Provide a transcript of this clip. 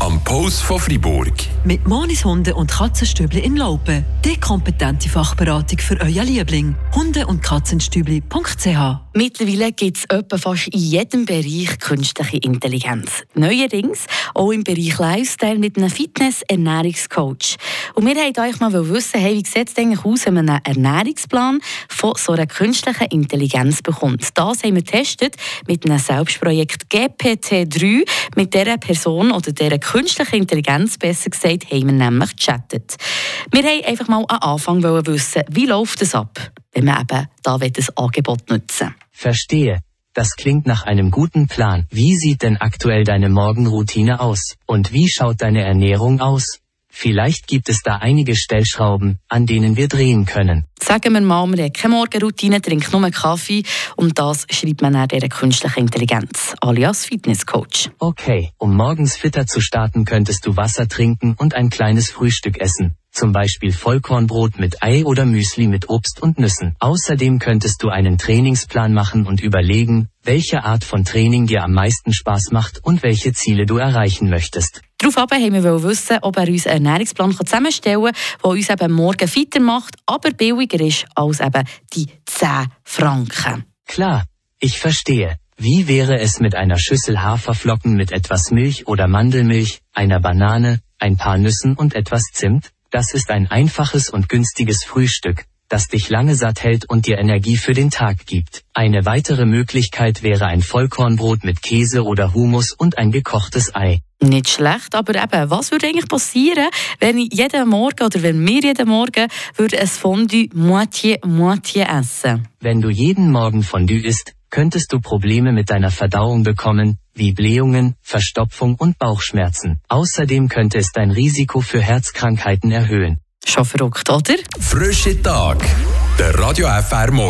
Am Post von Fribourg. Mit Monis Hunde und Katzenstübli in Laupen. Die kompetente Fachberatung für euer Liebling. Hunde- und Katzenstübli.ch Mittlerweile gibt es etwa fast in jedem Bereich künstliche Intelligenz. Neuerdings auch im Bereich Lifestyle mit einem Fitness-Ernährungscoach. Und wir wollten euch mal wissen, hey, wie sieht es eigentlich aus, wenn man einen Ernährungsplan von so einer künstlichen Intelligenz bekommt. Das haben wir getestet mit einem Selbstprojekt GPT-3. Mit dieser Person oder dieser künstlichen Intelligenz, besser gesagt, haben wir nämlich gechattet. Wir wollten einfach mal am Anfang wissen, wie läuft es ab, wenn man eben da das Angebot nutzen will. Verstehe. Das klingt nach einem guten Plan. Wie sieht denn aktuell deine Morgenroutine aus? Und wie schaut deine Ernährung aus? Vielleicht gibt es da einige Stellschrauben, an denen wir drehen können. Sagen wir mal, man hat keine Morgenroutine, trinkt nur Kaffee und das schreibt man nach dieser künstlichen Intelligenz, alias Fitnesscoach. Okay, um morgens fitter zu starten, könntest du Wasser trinken und ein kleines Frühstück essen zum Beispiel Vollkornbrot mit Ei oder Müsli mit Obst und Nüssen. Außerdem könntest du einen Trainingsplan machen und überlegen, welche Art von Training dir am meisten Spaß macht und welche Ziele du erreichen möchtest. Daraufhin haben wir wissen, ob er uns einen Ernährungsplan zusammenstellen kann, der uns eben morgen fitter macht, aber billiger ist als eben die 10 Franken. Klar, ich verstehe. Wie wäre es mit einer Schüssel Haferflocken mit etwas Milch oder Mandelmilch, einer Banane, ein paar Nüssen und etwas Zimt? Das ist ein einfaches und günstiges Frühstück, das dich lange satt hält und dir Energie für den Tag gibt. Eine weitere Möglichkeit wäre ein Vollkornbrot mit Käse oder Humus und ein gekochtes Ei. Nicht schlecht, aber eben, was würde eigentlich passieren, wenn ich jeden Morgen oder wenn wir jeden Morgen würde ein Fondue Moitié Moitié essen? Wenn du jeden Morgen Fondue isst, könntest du Probleme mit deiner Verdauung bekommen, wie Blähungen, Verstopfung und Bauchschmerzen. Außerdem könnte es dein Risiko für Herzkrankheiten erhöhen. Schon verrückt, oder? Frische Tag. Der Radio FR